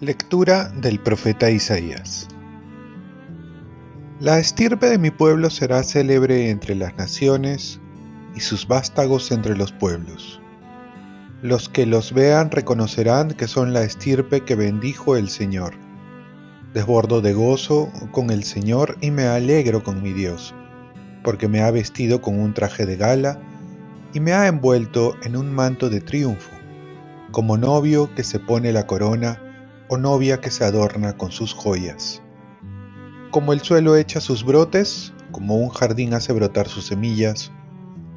Lectura del profeta Isaías La estirpe de mi pueblo será célebre entre las naciones y sus vástagos entre los pueblos. Los que los vean reconocerán que son la estirpe que bendijo el Señor. Desbordo de gozo con el Señor y me alegro con mi Dios, porque me ha vestido con un traje de gala y me ha envuelto en un manto de triunfo, como novio que se pone la corona o novia que se adorna con sus joyas. Como el suelo echa sus brotes, como un jardín hace brotar sus semillas,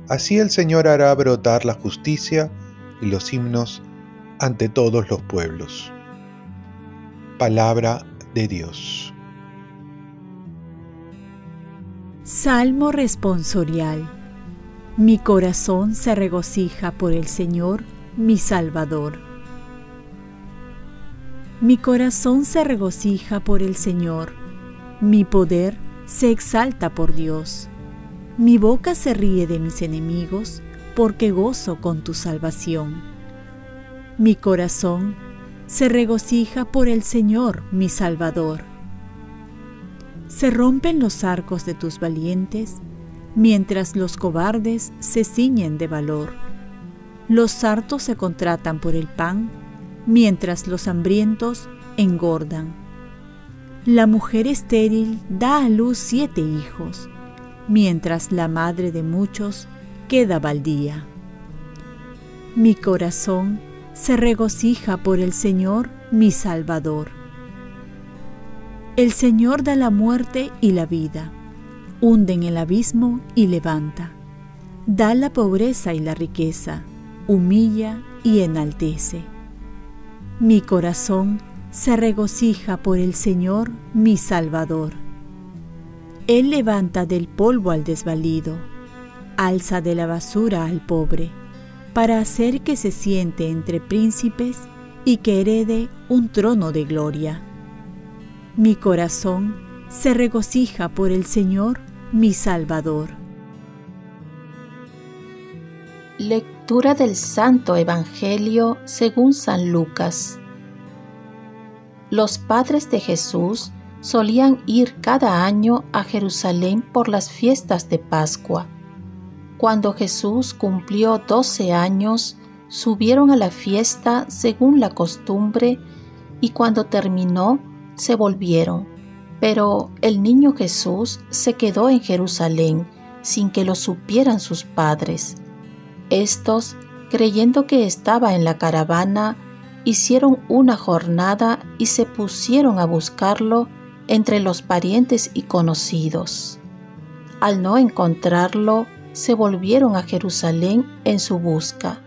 así el Señor hará brotar la justicia y los himnos ante todos los pueblos. Palabra de Dios. Salmo responsorial. Mi corazón se regocija por el Señor, mi Salvador mi corazón se regocija por el Señor, mi poder se exalta por Dios. Mi boca se ríe de mis enemigos, porque gozo con tu salvación. Mi corazón se regocija por el Señor, mi Salvador. Se rompen los arcos de tus valientes, mientras los cobardes se ciñen de valor. Los sartos se contratan por el pan, mientras los hambrientos engordan. La mujer estéril da a luz siete hijos, mientras la madre de muchos queda baldía. Mi corazón se regocija por el Señor mi Salvador. El Señor da la muerte y la vida, hunde en el abismo y levanta, da la pobreza y la riqueza, humilla y enaltece. Mi corazón se regocija por el Señor mi Salvador. Él levanta del polvo al desvalido, alza de la basura al pobre, para hacer que se siente entre príncipes y que herede un trono de gloria. Mi corazón se regocija por el Señor mi Salvador. Lectura del Santo Evangelio según San Lucas. Los padres de Jesús solían ir cada año a Jerusalén por las fiestas de Pascua. Cuando Jesús cumplió doce años, subieron a la fiesta según la costumbre y cuando terminó, se volvieron. Pero el niño Jesús se quedó en Jerusalén sin que lo supieran sus padres estos, creyendo que estaba en la caravana, hicieron una jornada y se pusieron a buscarlo entre los parientes y conocidos. Al no encontrarlo, se volvieron a Jerusalén en su busca.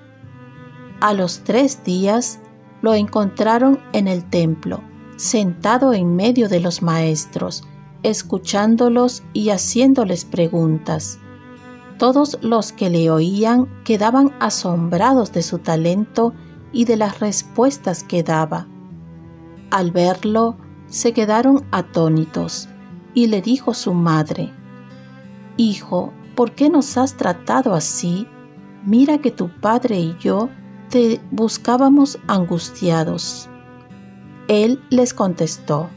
A los tres días lo encontraron en el templo, sentado en medio de los maestros, escuchándolos y haciéndoles preguntas. Todos los que le oían quedaban asombrados de su talento y de las respuestas que daba. Al verlo, se quedaron atónitos y le dijo su madre, Hijo, ¿por qué nos has tratado así? Mira que tu padre y yo te buscábamos angustiados. Él les contestó,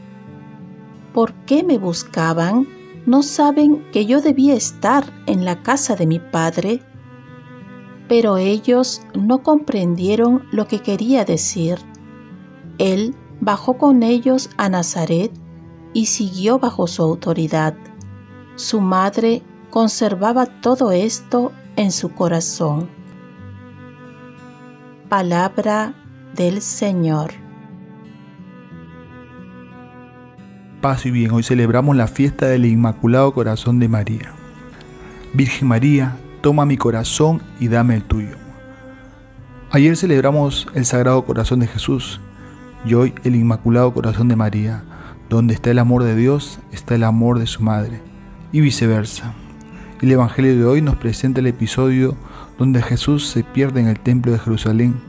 ¿por qué me buscaban? ¿No saben que yo debía estar en la casa de mi padre? Pero ellos no comprendieron lo que quería decir. Él bajó con ellos a Nazaret y siguió bajo su autoridad. Su madre conservaba todo esto en su corazón. Palabra del Señor. Paz y bien, hoy celebramos la fiesta del Inmaculado Corazón de María. Virgen María, toma mi corazón y dame el tuyo. Ayer celebramos el Sagrado Corazón de Jesús y hoy el Inmaculado Corazón de María. Donde está el amor de Dios, está el amor de su Madre, y viceversa. El Evangelio de hoy nos presenta el episodio donde Jesús se pierde en el templo de Jerusalén,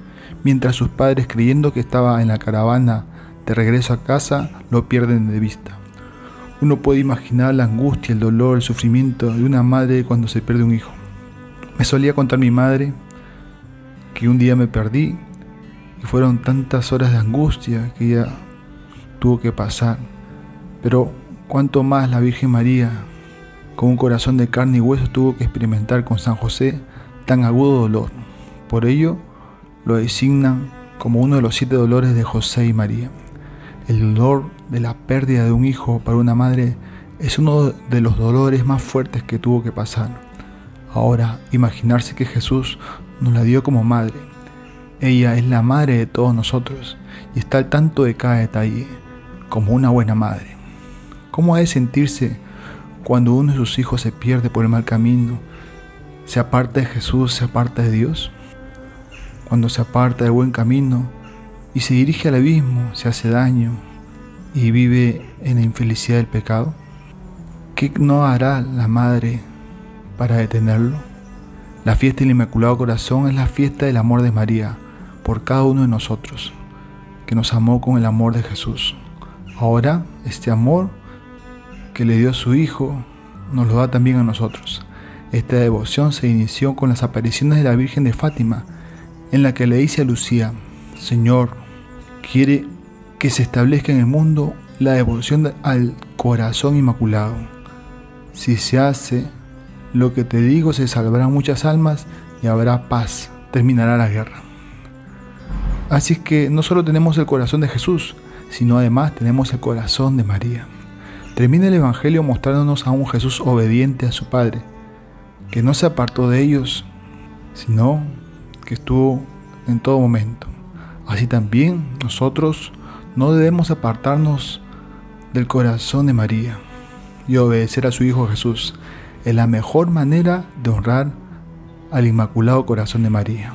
mientras sus padres, creyendo que estaba en la caravana de regreso a casa lo pierden de vista. uno puede imaginar la angustia, el dolor, el sufrimiento de una madre cuando se pierde un hijo. Me solía contar mi madre que un día me perdí y fueron tantas horas de angustia que ella tuvo que pasar. Pero cuánto más la Virgen María, con un corazón de carne y hueso, tuvo que experimentar con San José tan agudo dolor. Por ello lo designan como uno de los siete dolores de José y María. El dolor de la pérdida de un hijo para una madre es uno de los dolores más fuertes que tuvo que pasar. Ahora, imaginarse que Jesús nos la dio como madre. Ella es la madre de todos nosotros y está al tanto de cada detalle, como una buena madre. ¿Cómo ha de sentirse cuando uno de sus hijos se pierde por el mal camino, se aparta de Jesús, se aparta de Dios? Cuando se aparta del buen camino y se dirige al abismo, se hace daño y vive en la infelicidad del pecado? ¿Qué no hará la madre para detenerlo? La fiesta del Inmaculado Corazón es la fiesta del amor de María por cada uno de nosotros, que nos amó con el amor de Jesús. Ahora, este amor que le dio a su Hijo, nos lo da también a nosotros. Esta devoción se inició con las apariciones de la Virgen de Fátima, en la que le dice a Lucía, Señor, quiere que se establezca en el mundo la devoción al corazón inmaculado. Si se hace lo que te digo, se salvarán muchas almas y habrá paz, terminará la guerra. Así es que no solo tenemos el corazón de Jesús, sino además tenemos el corazón de María. Termina el Evangelio mostrándonos a un Jesús obediente a su Padre, que no se apartó de ellos, sino que estuvo en todo momento. Así también nosotros no debemos apartarnos del corazón de María y obedecer a su Hijo Jesús. Es la mejor manera de honrar al Inmaculado Corazón de María.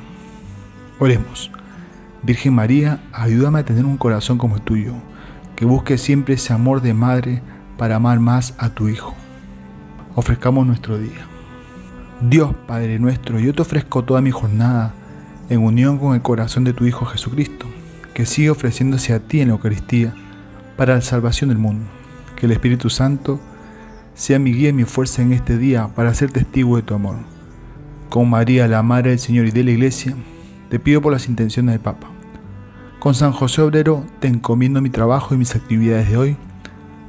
Oremos. Virgen María, ayúdame a tener un corazón como el tuyo, que busque siempre ese amor de madre para amar más a tu Hijo. Ofrezcamos nuestro día. Dios Padre nuestro, yo te ofrezco toda mi jornada en unión con el corazón de tu Hijo Jesucristo, que sigue ofreciéndose a ti en la Eucaristía para la salvación del mundo. Que el Espíritu Santo sea mi guía y mi fuerza en este día para ser testigo de tu amor. Con María, la Madre del Señor y de la Iglesia, te pido por las intenciones del Papa. Con San José Obrero te encomiendo mi trabajo y mis actividades de hoy